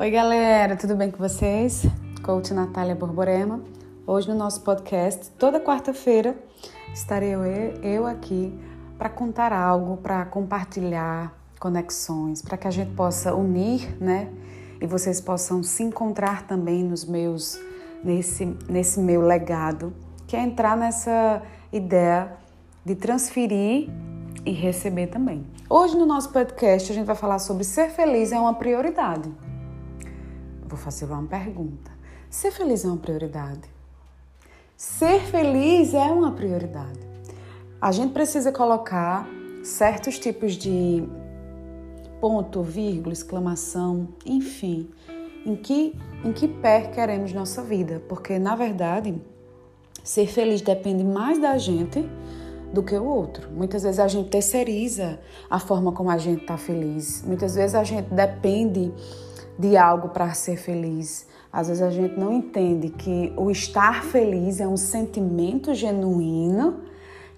Oi, galera, tudo bem com vocês? Coach Natália Borborema. Hoje no nosso podcast, toda quarta-feira, estarei eu, aqui para contar algo, para compartilhar conexões, para que a gente possa unir, né? E vocês possam se encontrar também nos meus nesse nesse meu legado, que é entrar nessa ideia de transferir e receber também. Hoje no nosso podcast a gente vai falar sobre ser feliz é uma prioridade. Vou fazer uma pergunta. Ser feliz é uma prioridade? Ser feliz é uma prioridade. A gente precisa colocar certos tipos de ponto, vírgula, exclamação, enfim, em que em que pé queremos nossa vida, porque na verdade ser feliz depende mais da gente do que o outro. Muitas vezes a gente terceiriza a forma como a gente está feliz. Muitas vezes a gente depende de algo para ser feliz. Às vezes a gente não entende que o estar feliz é um sentimento genuíno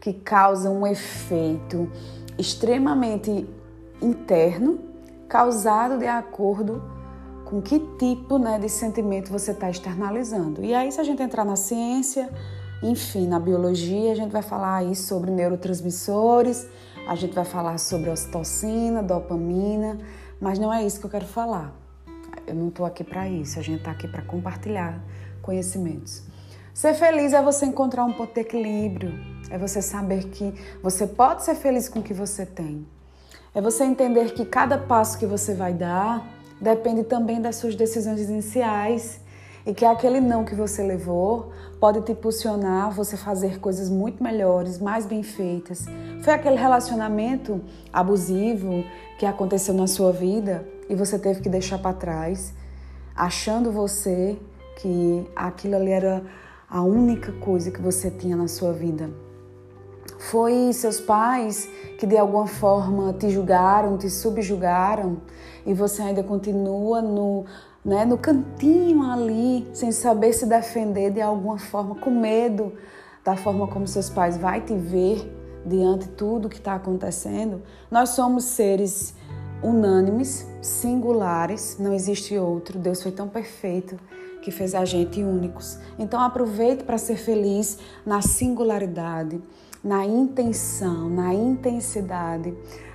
que causa um efeito extremamente interno, causado de acordo com que tipo né, de sentimento você está externalizando. E aí, se a gente entrar na ciência, enfim, na biologia, a gente vai falar aí sobre neurotransmissores, a gente vai falar sobre ocitocina, dopamina, mas não é isso que eu quero falar. Eu não estou aqui para isso, a gente está aqui para compartilhar conhecimentos. Ser feliz é você encontrar um ponto de equilíbrio, é você saber que você pode ser feliz com o que você tem. É você entender que cada passo que você vai dar depende também das suas decisões iniciais e que aquele não que você levou pode te impulsionar você fazer coisas muito melhores, mais bem feitas. Foi aquele relacionamento abusivo que aconteceu na sua vida e você teve que deixar para trás, achando você que aquilo ali era a única coisa que você tinha na sua vida. Foi seus pais que de alguma forma te julgaram, te subjugaram e você ainda continua no né, no cantinho ali, sem saber se defender de alguma forma, com medo da forma como seus pais vai te ver diante de tudo que está acontecendo. Nós somos seres unânimes, singulares, não existe outro. Deus foi tão perfeito que fez a gente únicos. Então aproveite para ser feliz na singularidade, na intenção, na intensidade,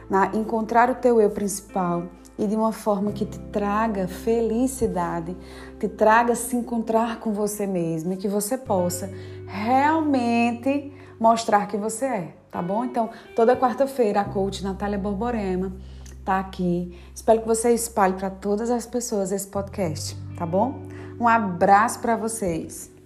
na encontrar o teu eu principal e de uma forma que te traga felicidade, te traga se encontrar com você mesmo e que você possa realmente mostrar que você é, tá bom? Então, toda quarta-feira a coach Natália Borborema tá aqui. Espero que você espalhe para todas as pessoas esse podcast, tá bom? Um abraço para vocês.